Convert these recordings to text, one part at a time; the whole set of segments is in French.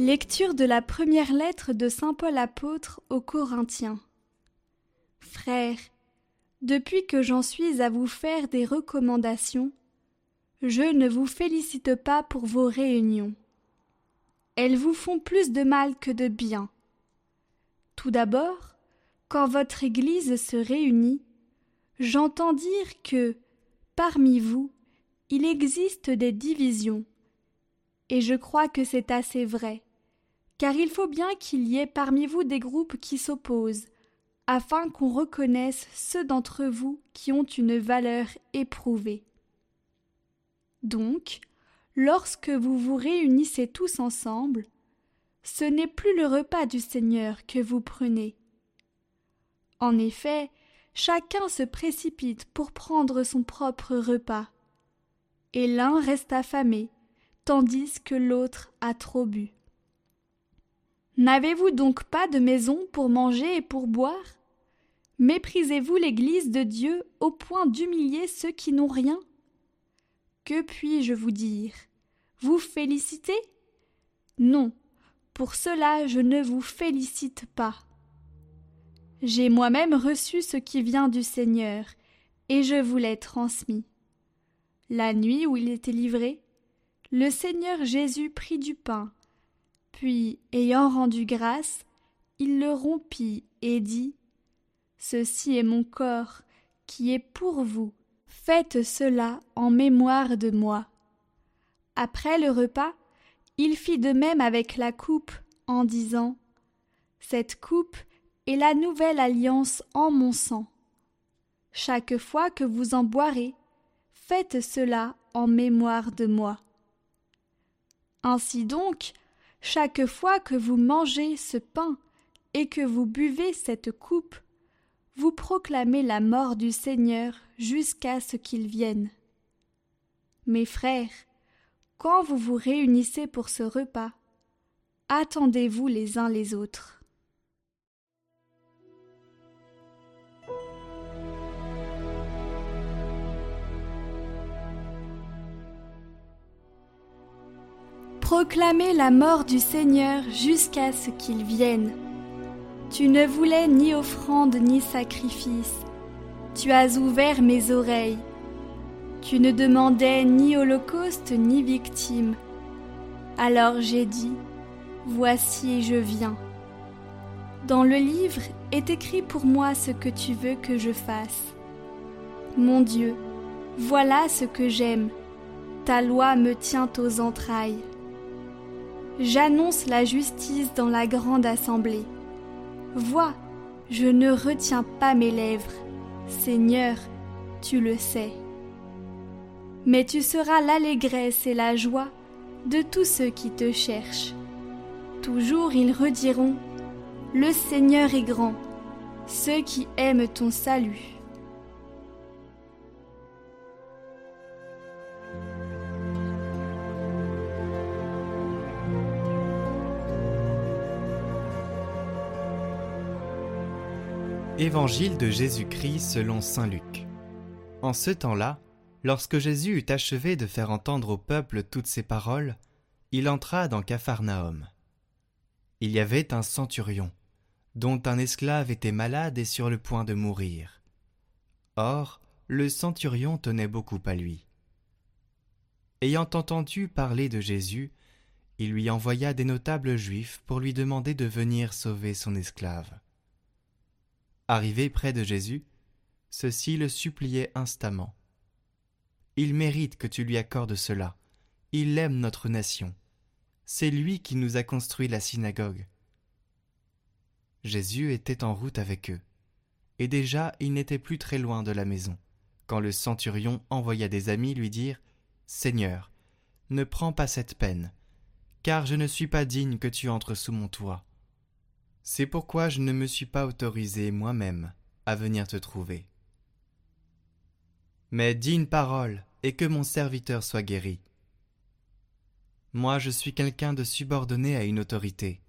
Lecture de la première lettre de Saint Paul apôtre aux Corinthiens. Frères, depuis que j'en suis à vous faire des recommandations, je ne vous félicite pas pour vos réunions. Elles vous font plus de mal que de bien. Tout d'abord, quand votre Église se réunit, j'entends dire que, parmi vous, il existe des divisions. Et je crois que c'est assez vrai car il faut bien qu'il y ait parmi vous des groupes qui s'opposent, afin qu'on reconnaisse ceux d'entre vous qui ont une valeur éprouvée. Donc, lorsque vous vous réunissez tous ensemble, ce n'est plus le repas du Seigneur que vous prenez. En effet, chacun se précipite pour prendre son propre repas, et l'un reste affamé, tandis que l'autre a trop bu. N'avez-vous donc pas de maison pour manger et pour boire? Méprisez-vous l'Église de Dieu au point d'humilier ceux qui n'ont rien? Que puis-je vous dire? Vous féliciter? Non, pour cela je ne vous félicite pas. J'ai moi-même reçu ce qui vient du Seigneur, et je vous l'ai transmis. La nuit où il était livré, le Seigneur Jésus prit du pain, puis, ayant rendu grâce, il le rompit et dit Ceci est mon corps, qui est pour vous. Faites cela en mémoire de moi. Après le repas, il fit de même avec la coupe, en disant Cette coupe est la nouvelle alliance en mon sang. Chaque fois que vous en boirez, faites cela en mémoire de moi. Ainsi donc, chaque fois que vous mangez ce pain et que vous buvez cette coupe, vous proclamez la mort du Seigneur jusqu'à ce qu'il vienne. Mes frères, quand vous vous réunissez pour ce repas, attendez-vous les uns les autres. Proclamez la mort du Seigneur jusqu'à ce qu'il vienne. Tu ne voulais ni offrande ni sacrifice. Tu as ouvert mes oreilles. Tu ne demandais ni holocauste ni victime. Alors j'ai dit, Voici je viens. Dans le livre est écrit pour moi ce que tu veux que je fasse. Mon Dieu, voilà ce que j'aime. Ta loi me tient aux entrailles. J'annonce la justice dans la grande assemblée. Vois, je ne retiens pas mes lèvres. Seigneur, tu le sais. Mais tu seras l'allégresse et la joie de tous ceux qui te cherchent. Toujours ils rediront Le Seigneur est grand, ceux qui aiment ton salut. Évangile de Jésus-Christ selon Saint Luc. En ce temps-là, lorsque Jésus eut achevé de faire entendre au peuple toutes ces paroles, il entra dans Capharnaüm. Il y avait un centurion, dont un esclave était malade et sur le point de mourir. Or, le centurion tenait beaucoup à lui. Ayant entendu parler de Jésus, il lui envoya des notables juifs pour lui demander de venir sauver son esclave. Arrivé près de Jésus, ceux-ci le suppliaient instamment. Il mérite que tu lui accordes cela. Il aime notre nation. C'est lui qui nous a construit la synagogue. Jésus était en route avec eux, et déjà il n'était plus très loin de la maison, quand le centurion envoya des amis lui dire Seigneur, ne prends pas cette peine, car je ne suis pas digne que tu entres sous mon toit. C'est pourquoi je ne me suis pas autorisé moi-même à venir te trouver. Mais dis une parole et que mon serviteur soit guéri. Moi je suis quelqu'un de subordonné à une autorité,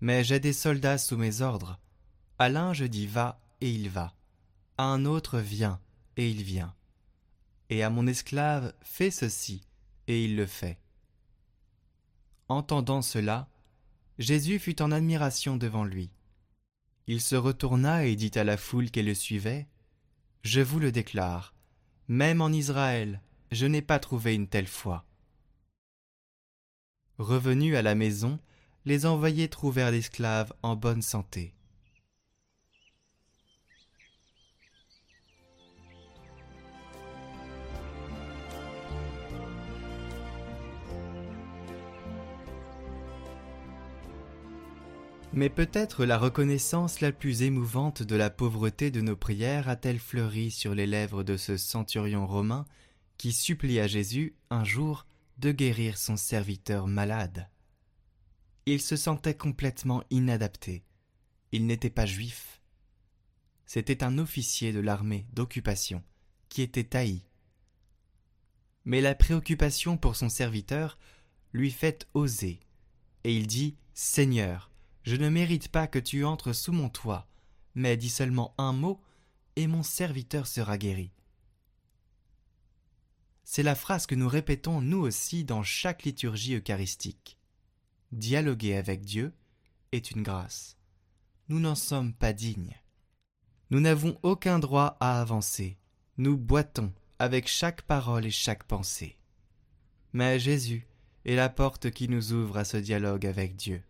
mais j'ai des soldats sous mes ordres. À l'un je dis va et il va, à un autre viens et il vient, et à mon esclave fais ceci et il le fait. Entendant cela, Jésus fut en admiration devant lui. Il se retourna et dit à la foule qui le suivait Je vous le déclare, même en Israël, je n'ai pas trouvé une telle foi. Revenus à la maison, les envoyés trouvèrent l'esclave en bonne santé. Mais peut-être la reconnaissance la plus émouvante de la pauvreté de nos prières a-t-elle fleuri sur les lèvres de ce centurion romain qui supplia Jésus un jour de guérir son serviteur malade. Il se sentait complètement inadapté. Il n'était pas juif. C'était un officier de l'armée d'occupation qui était haï. Mais la préoccupation pour son serviteur lui fait oser, et il dit Seigneur, je ne mérite pas que tu entres sous mon toit, mais dis seulement un mot, et mon serviteur sera guéri. C'est la phrase que nous répétons nous aussi dans chaque liturgie eucharistique. Dialoguer avec Dieu est une grâce. Nous n'en sommes pas dignes. Nous n'avons aucun droit à avancer. Nous boitons avec chaque parole et chaque pensée. Mais Jésus est la porte qui nous ouvre à ce dialogue avec Dieu.